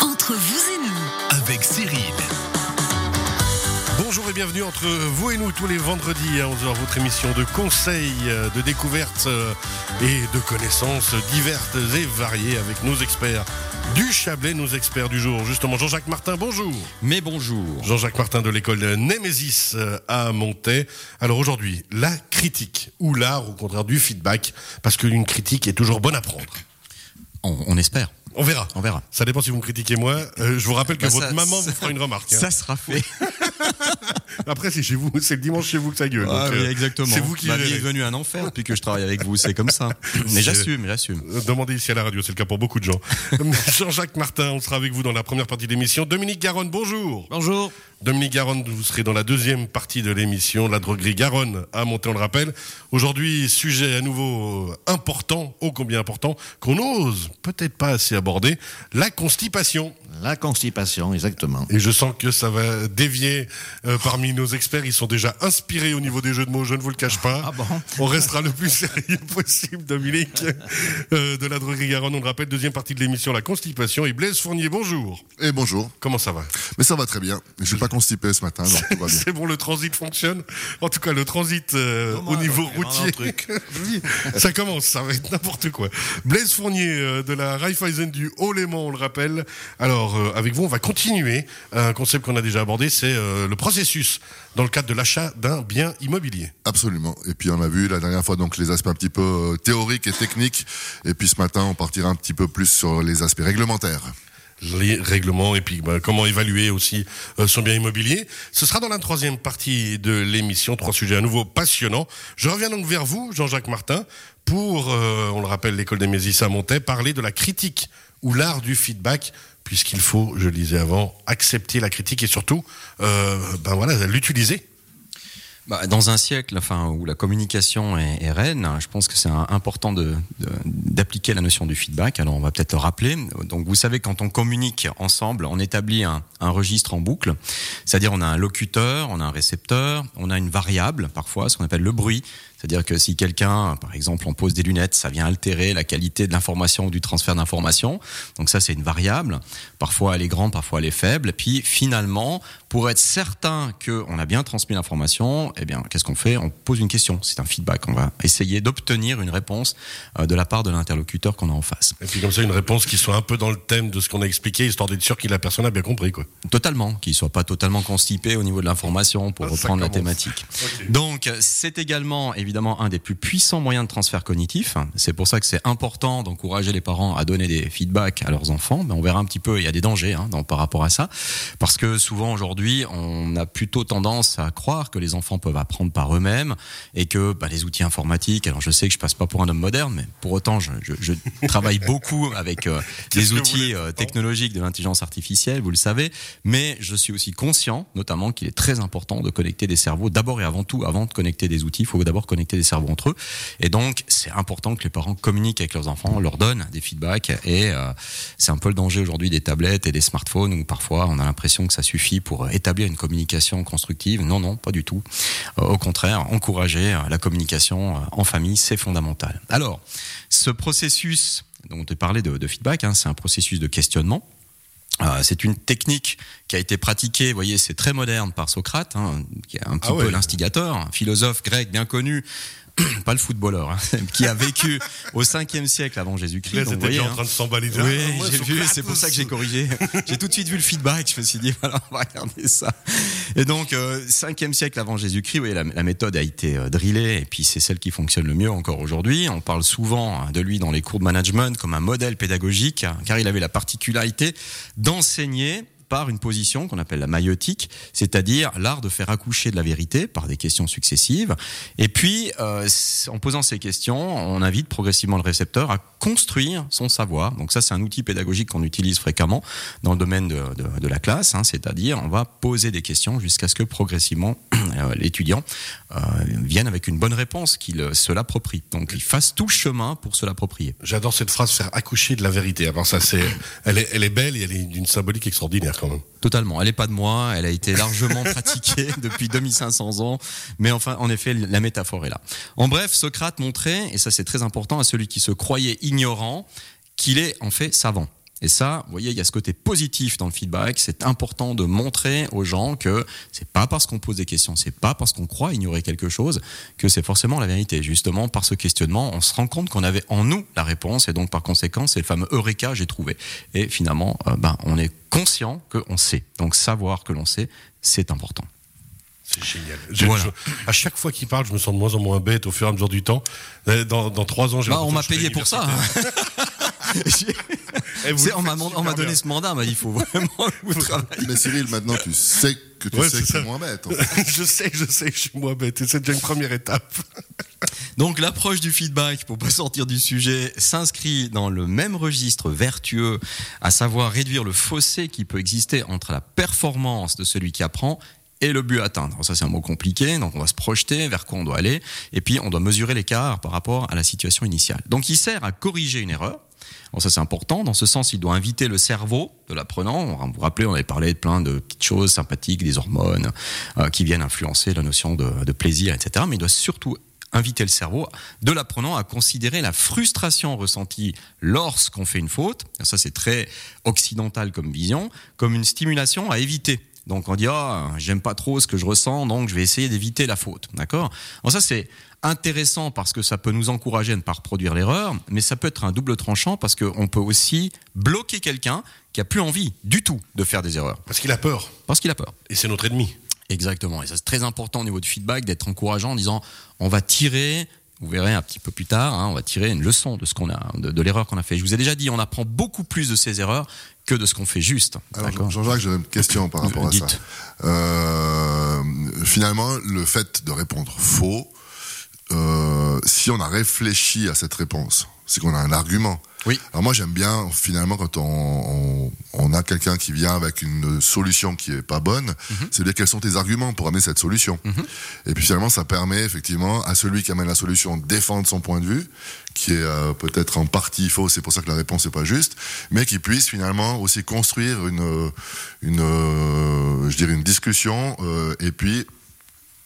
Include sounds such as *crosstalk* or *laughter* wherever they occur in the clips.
Entre vous et nous, avec Cyril. Bonjour et bienvenue entre vous et nous tous les vendredis à 11h, votre émission de conseils, de découvertes euh, et de connaissances diverses et variées avec nos experts du Chablais, nos experts du jour. Justement, Jean-Jacques Martin, bonjour. Mais bonjour. Jean-Jacques Martin de l'école Némésis euh, à Montaix. Alors aujourd'hui, la critique ou l'art au contraire du feedback, parce qu'une critique est toujours bonne à prendre. On, on espère. On verra. On verra. Ça dépend si vous me critiquez moi. Euh, je vous rappelle que Bah, votre ça- maman ça- vous fera une remarque. hein. Ça sera fait. *laughs* Après, c'est chez vous, c'est le dimanche chez vous que ça gueule. Ah donc, oui, euh, exactement. C'est vous qui Ma vie gérez. est devenue un enfer depuis que je travaille avec vous. C'est comme ça. *laughs* Mais j'assume, j'assume. Euh, Demandez ici à la radio, c'est le cas pour beaucoup de gens. *laughs* Jean-Jacques Martin, on sera avec vous dans la première partie de l'émission. Dominique Garonne, bonjour. Bonjour. Dominique Garonne, vous serez dans la deuxième partie de l'émission, la droguerie Garonne à monter, on le rappelle. Aujourd'hui, sujet à nouveau important, ô combien important, qu'on ose peut-être pas assez aborder, la constipation. La constipation, exactement. Et je sens que ça va dévier euh, parmi nos experts. Ils sont déjà inspirés au niveau des jeux de mots, je ne vous le cache pas. Ah bon *laughs* On restera le plus sérieux *laughs* possible, Dominique, euh, de la droguerie Garonne. On le rappelle, deuxième partie de l'émission, la constipation. Et Blaise Fournier, bonjour. Et bonjour. Comment ça va? Mais ça va très bien. Je pas constipé ce matin, donc tout va bien. *laughs* C'est bon, le transit fonctionne. En tout cas, le transit euh, au niveau routier. *laughs* Ça commence, ça va être n'importe quoi. Blaise Fournier euh, de la Raiffeisen du Haut-Léman, on le rappelle. Alors, euh, avec vous, on va continuer un concept qu'on a déjà abordé, c'est euh, le processus dans le cadre de l'achat d'un bien immobilier. Absolument. Et puis on a vu la dernière fois donc les aspects un petit peu euh, théoriques et techniques. Et puis ce matin, on partira un petit peu plus sur les aspects réglementaires. Les règlements et puis bah, comment évaluer aussi euh, son bien immobilier. Ce sera dans la troisième partie de l'émission, trois sujets à nouveau passionnants. Je reviens donc vers vous, Jean-Jacques Martin, pour, euh, on le rappelle, l'école des Mésis à Montaix, parler de la critique ou l'art du feedback, puisqu'il faut, je le disais avant, accepter la critique et surtout, euh, ben voilà, l'utiliser. Bah, dans un siècle, enfin, où la communication est, est reine, je pense que c'est important d'appliquer la notion du feedback. Alors, on va peut-être le rappeler. Donc, vous savez, quand on communique ensemble, on établit un, un registre en boucle. C'est-à-dire, on a un locuteur, on a un récepteur, on a une variable, parfois, ce qu'on appelle le bruit. C'est-à-dire que si quelqu'un, par exemple, on pose des lunettes, ça vient altérer la qualité de l'information ou du transfert d'information. Donc ça, c'est une variable. Parfois, elle est grande, parfois, elle est faible. Puis, finalement, pour être certain qu'on a bien transmis l'information, eh bien, qu'est-ce qu'on fait? On pose une question. C'est un feedback. On va essayer d'obtenir une réponse euh, de la part de l'interlocuteur qu'on a en face. Et puis comme ça, une réponse qui soit un peu dans le thème de ce qu'on a expliqué, histoire d'être sûr que la personne a bien compris. Quoi. Totalement, qu'il soit pas totalement constipé au niveau de l'information pour Ah, reprendre la thématique. Donc, c'est également évidemment un des plus puissants moyens de transfert cognitif. C'est pour ça que c'est important d'encourager les parents à donner des feedbacks à leurs enfants. Mais on verra un petit peu, il y a des dangers hein, dans, par rapport à ça, parce que souvent aujourd'hui, on a plutôt tendance à croire que les enfants peuvent apprendre par eux-mêmes et que bah, les outils informatiques. Alors, je sais que je passe pas pour un homme moderne, mais pour autant, je, je, je travaille *laughs* beaucoup avec euh, les outils euh, non technologique de l'intelligence artificielle, vous le savez, mais je suis aussi conscient, notamment, qu'il est très important de connecter des cerveaux. D'abord et avant tout, avant de connecter des outils, il faut d'abord connecter des cerveaux entre eux. Et donc, c'est important que les parents communiquent avec leurs enfants, leur donnent des feedbacks. Et euh, c'est un peu le danger aujourd'hui des tablettes et des smartphones où parfois on a l'impression que ça suffit pour euh, établir une communication constructive. Non, non, pas du tout. Euh, au contraire, encourager la communication en famille, c'est fondamental. Alors, ce processus dont on parlait de, de feedback, hein, c'est un processus de questionnement. Euh, c'est une technique qui a été pratiquée, vous voyez, c'est très moderne par Socrate, hein, qui est un petit Ah ouais. peu l'instigateur, un philosophe grec bien connu, *clears throat* pas le footballeur, hein, *laughs* qui a vécu au 5e siècle avant Jésus-Christ. Là, voyez, déjà en hein. train de s'emballer. Oui, Ah, ouais, j'ai vu, c'est pour ça que j'ai corrigé. *laughs* J'ai tout de suite vu le feedback, je me suis dit, voilà, on va regarder ça. Et donc, euh, 5e siècle avant Jésus-Christ, vous voyez, la, la méthode a été euh, drillée, et puis c'est celle qui fonctionne le mieux encore aujourd'hui. On parle souvent hein, de lui dans les cours de management comme un modèle pédagogique, hein, car il avait la particularité d'enseigner par une position qu'on appelle la maïotique, c'est-à-dire l'art de faire accoucher de la vérité par des questions successives. Et puis, euh, en posant ces questions, on invite progressivement le récepteur à construire son savoir. Donc ça, c'est un outil pédagogique qu'on utilise fréquemment dans le domaine de, la classe, hein, c'est-à-dire on va poser des questions jusqu'à ce que progressivement *clears throat* euh, l'étudiant euh, vienne avec une bonne réponse, qu'il se l'approprie. Donc il fasse tout chemin pour se l'approprier. J'adore cette phrase, faire accoucher de la vérité. Alors ça, c'est, elle est, elle est belle et elle est d'une symbolique extraordinaire Totalement. Elle n'est pas de moi. Elle a été largement *laughs* pratiquée depuis 2500 ans. Mais enfin, en effet, la métaphore est là. En bref, Socrate montrait, et ça c'est très important, à celui qui se croyait ignorant, qu'il est en fait savant. Et ça, vous voyez, il y a ce côté positif dans le feedback. C'est important de montrer aux gens que c'est pas parce qu'on pose des questions, c'est pas parce qu'on croit ignorer quelque chose que c'est forcément la vérité. Justement, par ce questionnement, on se rend compte qu'on avait en nous la réponse et donc par conséquent, c'est le fameux Eureka, j'ai trouvé. Et finalement, euh, ben, on est conscient qu'on sait. Donc savoir que l'on sait, c'est important. C'est génial. Voilà. je- à chaque fois qu'il parle, je me sens de moins en moins bête au fur et à mesure du temps. Euh, Dans, dans trois ans, j'ai Bah, on m'a payé pour ça. *laughs* *laughs* on m'a on donné bien. ce mandat, m'a dit il faut vraiment vous travaillez. Mais Cyril, maintenant tu sais que tu Ouais, sais que c'est ça. moins bête. en *laughs* fait. je sais, je sais que je suis moins bête. Et c'est déjà une première étape. Donc l'approche du feedback, pour pas sortir du sujet, s'inscrit dans le même registre vertueux, à savoir réduire le fossé qui peut exister entre la performance de celui qui apprend et le but à atteindre. Alors ça c'est un mot compliqué, donc on va se projeter vers quoi on doit aller, et puis on doit mesurer l'écart par rapport à la situation initiale. Donc il sert à corriger une erreur. Bon, ça c'est important. Dans ce sens, il doit inviter le cerveau de l'apprenant. Vous vous rappelez, on avait parlé de plein de petites choses sympathiques, des hormones euh, qui viennent influencer la notion de, de plaisir, etc. Mais il doit surtout inviter le cerveau de l'apprenant à considérer la frustration ressentie lorsqu'on fait une faute. Ça c'est très occidental comme vision, comme une stimulation à éviter. Donc on dit ah j'aime pas trop ce que je ressens, donc je vais essayer d'éviter la faute, d'accord? Alors ça c'est intéressant parce que ça peut nous encourager à ne pas reproduire l'erreur, mais ça peut être un double tranchant parce qu'on peut aussi bloquer quelqu'un qui a plus envie du tout de faire des erreurs Parce qu'il a peur. parce qu'il a peur. Et c'est notre ennemi. Exactement. Et ça, c'est très important au niveau du feedback d'être encourageant en disant on va tirer, vous verrez un petit peu plus tard, hein, on va tirer une leçon de ce qu'on a, de, de l'erreur qu'on a fait. Je vous ai déjà dit, on apprend beaucoup plus de ces erreurs que de ce qu'on fait juste. Alors, Jean-Jacques, j'ai une question par rapport à ça. Euh, finalement, le fait de répondre faux, euh, si on a réfléchi à cette réponse, c'est qu'on a un argument. Oui. Alors moi, j'aime bien finalement quand on, on, on a quelqu'un qui vient avec une solution qui est pas bonne, Mhm. c'est dire quels sont tes arguments pour amener cette solution. Et puis finalement, ça permet effectivement à celui qui amène la solution de défendre son point de vue, qui est euh, peut-être en partie faux, c'est pour ça que la réponse n'est pas juste, mais qui puisse finalement aussi construire une, une, euh, je dirais une discussion euh, et puis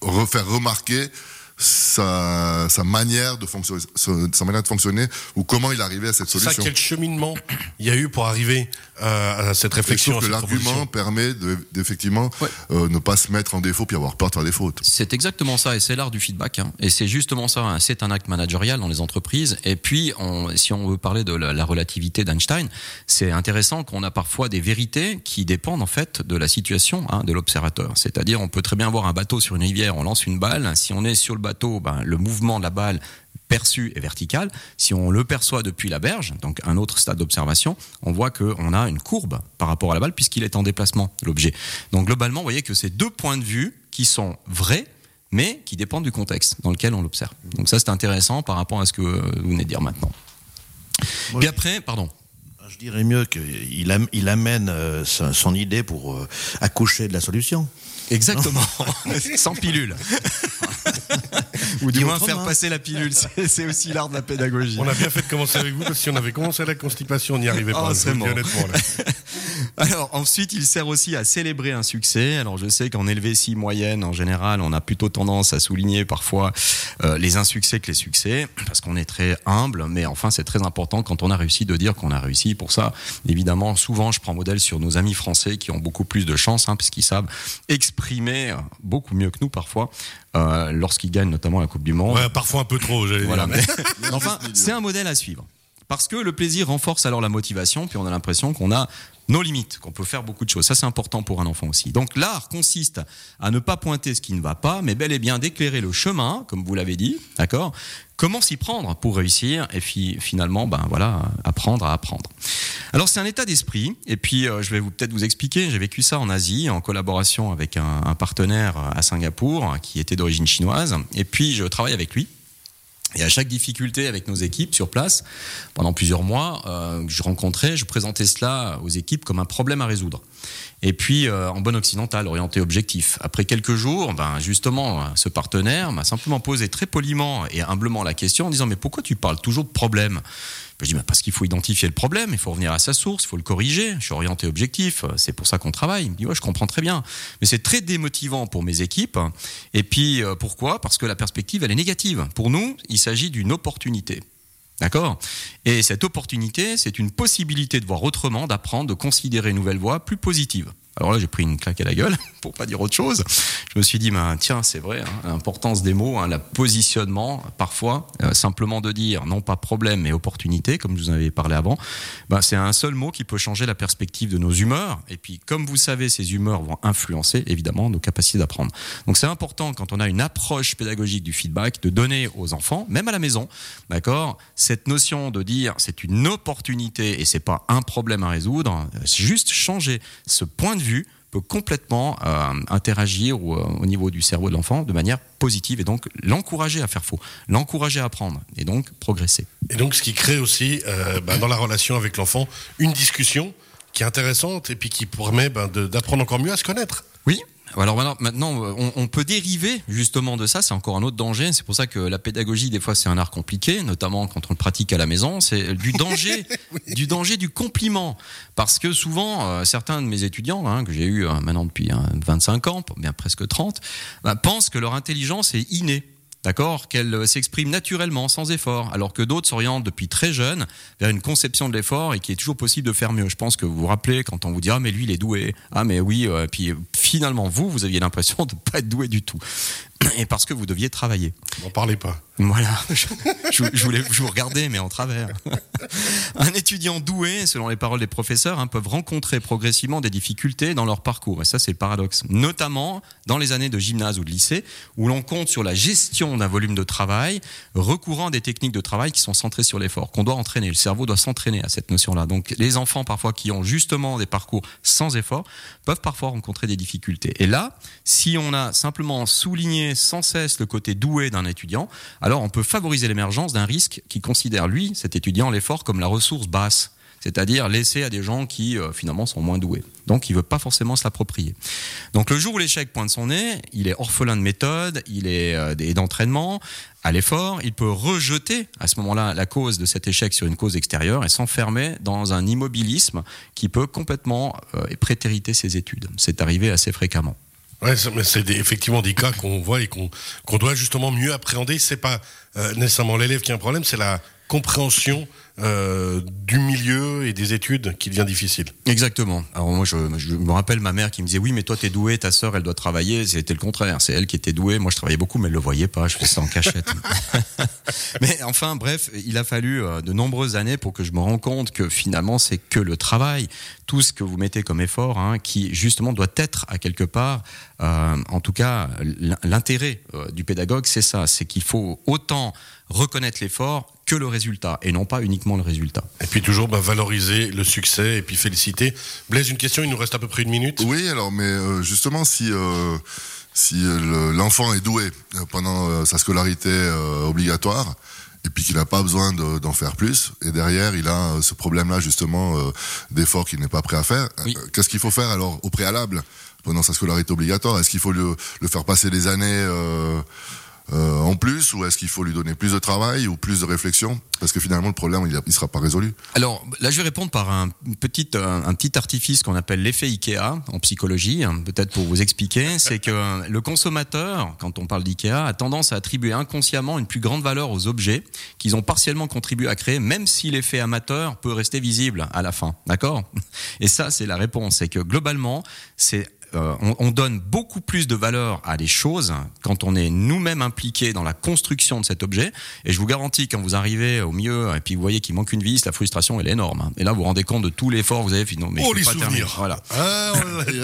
refaire remarquer sa, sa manière de fonctionner, sa manière de fonctionner ou comment il est arrivé à cette C'est ça, solution. quel cheminement *clears throat* il y a eu pour arriver euh, à cette Et je réflexion trouve que l'argument permet de- d'effectivement Ouais. euh, ne pas se mettre en défaut puis avoir peur de faire des fautes. C'est exactement ça, et c'est l'art du feedback. hein. Et c'est justement ça, hein. c'est un acte managérial dans les entreprises. Et puis, on, si on veut parler de la, la relativité d'Einstein, c'est intéressant qu'on a parfois des vérités qui dépendent en fait de la situation hein, de l'observateur. C'est-à-dire, on peut très bien voir un bateau sur une rivière, on lance une balle. Si on est sur le bateau, ben, le mouvement de la balle perçu est vertical. Si on le perçoit depuis la berge, donc un autre stade d'observation, on voit qu'on a une courbe par rapport à la balle puisqu'il est en déplacement, l'objet. Donc globalement, vous voyez que c'est deux points de vue qui sont vrais, mais qui dépendent du contexte dans lequel on l'observe. Donc ça, c'est intéressant par rapport à ce que vous venez de dire maintenant. Moi, Puis après, pardon. Je dirais mieux qu'il am- il amène euh, son, son idée pour euh, accoucher de la solution. Exactement, *laughs* sans pilule. *laughs* *laughs* Ou du moins faire passer la pilule, *laughs* c'est aussi l'art de la pédagogie. On a bien fait de commencer avec vous parce que si on avait commencé à la constipation, on n'y arrivait Oh, pas. honnêtement, là. *laughs* *laughs* Alors ensuite, il sert aussi à célébrer un succès. Alors je sais qu'en Helvétie moyenne, en général, on a plutôt tendance à souligner parfois euh, les insuccès que les succès, parce qu'on est très humble. Mais enfin, c'est très important quand on a réussi de dire qu'on a réussi. Pour ça, évidemment, souvent, je prends modèle sur nos amis français qui ont beaucoup plus de chance, hein, puisqu'ils savent exprimer beaucoup mieux que nous parfois euh, lorsqu'ils gagnent notamment la Coupe du Monde. Ouais, parfois un peu trop, j'allais Voilà. dire. Mais- *laughs* enfin, c'est un modèle à suivre. Parce que le plaisir renforce alors la motivation, puis on a l'impression qu'on a nos limites, qu'on peut faire beaucoup de choses. Ça, c'est important pour un enfant aussi. Donc l'art consiste à ne pas pointer ce qui ne va pas, mais bel et bien d'éclairer le chemin, comme vous l'avez dit, d'accord? Comment s'y prendre pour réussir et puis finalement, ben voilà, apprendre à apprendre? Alors c'est un état d'esprit, et puis euh, je vais vous peut-être vous expliquer. J'ai vécu ça en Asie en collaboration avec un, un partenaire à Singapour qui était d'origine chinoise, et puis je travaille avec lui. Et à chaque difficulté avec nos équipes sur place, pendant plusieurs mois, euh, je rencontrais, je présentais cela aux équipes comme un problème à résoudre. Et puis, euh, en bon occidental, orienté objectif. Après quelques jours, ben justement, ce partenaire m'a simplement posé très poliment et humblement la question en disant Mais pourquoi tu parles toujours de problème? Je dis Ben, Parce qu'il faut identifier le problème, il faut revenir à sa source, il faut le corriger. Je suis orienté objectif, c'est pour ça qu'on travaille. Il me je comprends très bien. Mais c'est très démotivant pour mes équipes. Et puis, euh, pourquoi? Parce que la perspective, elle est négative. Pour nous, il s'agit d'une opportunité. D'accord? Et cette opportunité, c'est une possibilité de voir autrement, d'apprendre, de considérer une nouvelle voie plus positive. Alors là, j'ai pris une claque à la gueule, *laughs* pour pas dire autre chose. Je me suis dit, ben, tiens, c'est vrai, hein, l'importance des mots, hein, le positionnement, parfois, euh, simplement de dire, non pas problème, mais opportunité, comme je vous en avais parlé avant, ben, c'est un seul mot qui peut changer la perspective de nos humeurs. Et puis, comme vous savez, ces humeurs vont influencer, évidemment, nos capacités d'apprendre. Donc, c'est important, quand on a une approche pédagogique du feedback, de donner aux enfants, même à la maison, d'accord, cette notion de dire, c'est une opportunité et c'est pas un problème à résoudre, c'est juste changer ce point de vue peut complètement euh, interagir au, au niveau du cerveau de l'enfant de manière positive et donc l'encourager à faire faux, l'encourager à apprendre et donc progresser. Et donc, ce qui crée aussi, euh, ben, dans la relation avec l'enfant, une discussion qui est intéressante et puis qui permet de- d'apprendre encore mieux à se connaître. Oui. Alors maintenant, on, on peut dériver justement de ça. C'est encore un autre danger. C'est pour ça que la pédagogie, des fois, c'est un art compliqué, notamment quand on le pratique à la maison. C'est du danger, *laughs* du danger du compliment, parce que souvent, euh, certains de mes étudiants hein, que j'ai eu euh, maintenant depuis hein, 25 ans, bien presque 30, bah, pensent que leur intelligence est innée. D'accord Qu'elle euh, s'exprime naturellement, sans effort, alors que d'autres s'orientent depuis très jeune vers une conception de l'effort et qu'il est toujours possible de faire mieux. Je pense que vous vous rappelez quand on vous dit ah mais lui il est doué, ah mais oui, euh, puis euh, finalement vous vous aviez l'impression de ne pas être doué du tout, et parce que vous deviez travailler. N'en parlez pas. Voilà, *laughs* je, je, je voulais vous regardais mais en travers. Un étudiant doué, selon les paroles des professeurs, hein, peuvent rencontrer progressivement des difficultés dans leur parcours. Et ça, c'est le paradoxe. Notamment dans les années de gymnase ou de lycée, où l'on compte sur la gestion d'un volume de travail, recourant à des techniques de travail qui sont centrées sur l'effort, qu'on doit entraîner. Le cerveau doit s'entraîner à cette notion-là. Donc, les enfants, parfois, qui ont justement des parcours sans effort, peuvent parfois rencontrer des difficultés. Et là, si on a simplement souligné sans cesse le côté doué d'un étudiant, alors on peut favoriser l'émergence d'un risque qui considère, lui, cet étudiant, l'effort comme la ressource basse. C'est-à-dire laisser à des gens qui euh, finalement sont moins doués. Donc il veut pas forcément se l'approprier. Donc le jour où l'échec pointe son nez, il est orphelin de méthode, il est euh, d'entraînement à l'effort, il peut rejeter à ce moment-là la cause de cet échec sur une cause extérieure et s'enfermer dans un immobilisme qui peut complètement euh, prétériter ses études. C'est arrivé assez fréquemment. Ouais, c'est- mais c'est des- effectivement des cas qu'on voit et qu'on qu'on doit justement mieux appréhender. C'est pas euh, nécessairement l'élève qui a un problème, c'est la compréhension euh, du milieu et des études qui devient difficile. Exactement. Alors moi, je, je me rappelle ma mère qui me disait oui, mais toi t'es doué, ta sœur elle doit travailler. C'était le contraire. C'est elle qui était douée. Moi, je travaillais beaucoup, mais elle le voyait pas. Je faisais ça en cachette. *laughs* mais enfin, bref, il a fallu euh, de nombreuses années pour que je me rende compte que finalement, c'est que le travail, tout ce que vous mettez comme effort, hein, qui justement doit être à quelque part, euh, en tout cas, l'intérêt du pédagogue, c'est ça, c'est qu'il faut autant reconnaître l'effort que le résultat, et non pas uniquement le résultat. Et puis toujours bah, valoriser le succès et puis féliciter. Blaise, une question, il nous reste à peu près une minute. Oui, alors, mais euh, justement, si, euh, si euh, le- l'enfant est doué pendant euh, sa scolarité euh, obligatoire, et puis qu'il n'a pas besoin de- d'en faire plus, et derrière, il a euh, ce problème-là, justement, euh, d'effort qu'il n'est pas prêt à faire, Oui. euh, qu'est-ce qu'il faut faire alors au préalable pendant sa scolarité obligatoire? Est-ce qu'il faut le, le faire passer des années euh, en plus, ou est-ce qu'il faut lui donner plus de travail ou plus de réflexion? Parce que finalement, le problème, il ne sera pas résolu. Alors là, je vais répondre par un petit, un, petit artifice qu'on appelle l'effet Ikea en psychologie, hein, peut-être pour vous expliquer. C'est que le consommateur, quand on parle d'Ikea, a tendance à attribuer inconsciemment une plus grande valeur aux objets qu'ils ont partiellement contribué à créer, même si l'effet amateur peut rester visible à la fin. D'accord? Et ça, c'est la réponse. C'est que globalement, c'est on, on donne beaucoup plus de valeur à les choses quand on est nous-mêmes impliqués dans la construction de cet objet. Et je vous garantis, quand vous arrivez au milieu et puis vous voyez qu'il manque une vis, la frustration elle est énorme. hein. Et là, vous vous rendez compte de tout l'effort que vous avez fait. Non, mais oh, les pas souvenirs. Voilà. Ah,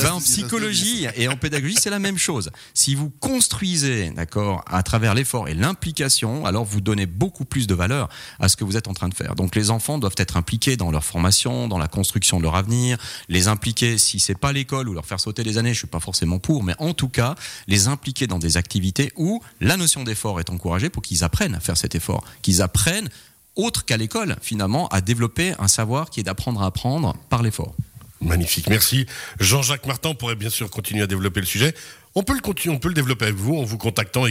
Ben, en psychologie et en pédagogie, c'est la même chose. Si vous construisez, d'accord, à travers l'effort et l'implication, alors vous donnez beaucoup plus de valeur à ce que vous êtes en train de faire. Donc les enfants doivent être impliqués dans leur formation, dans la construction de leur avenir, les impliquer si c'est pas l'école ou leur faire sauter des je suis pas forcément pour, mais en tout cas, les impliquer dans des activités où la notion d'effort est encouragée pour qu'ils apprennent à faire cet effort, qu'ils apprennent autre qu'à l'école, finalement, à développer un savoir qui est d'apprendre à apprendre par l'effort. Magnifique, merci. Jean-Jacques Martin pourrait bien sûr continuer à développer le sujet. On peut le continuer, on peut le développer avec vous en vous contactant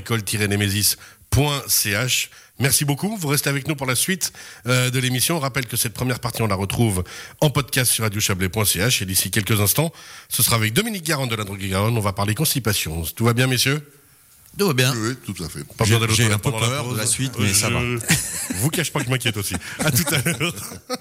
école-nemesis.ch. Merci beaucoup. Vous restez avec nous pour la suite euh, de l'émission. On rappelle que cette première partie, on la retrouve en podcast sur radiochablais.ch et d'ici quelques instants, ce sera avec Dominique Garonne de la Drogue Garonne. On va parler constipation. Tout va bien, messieurs? Tout va bien. Oui, tout à fait. Pas besoin d'aller pendant la peur la suite, mais ça va. Vous cache pas que je m'inquiète aussi. À tout à l'heure. *laughs*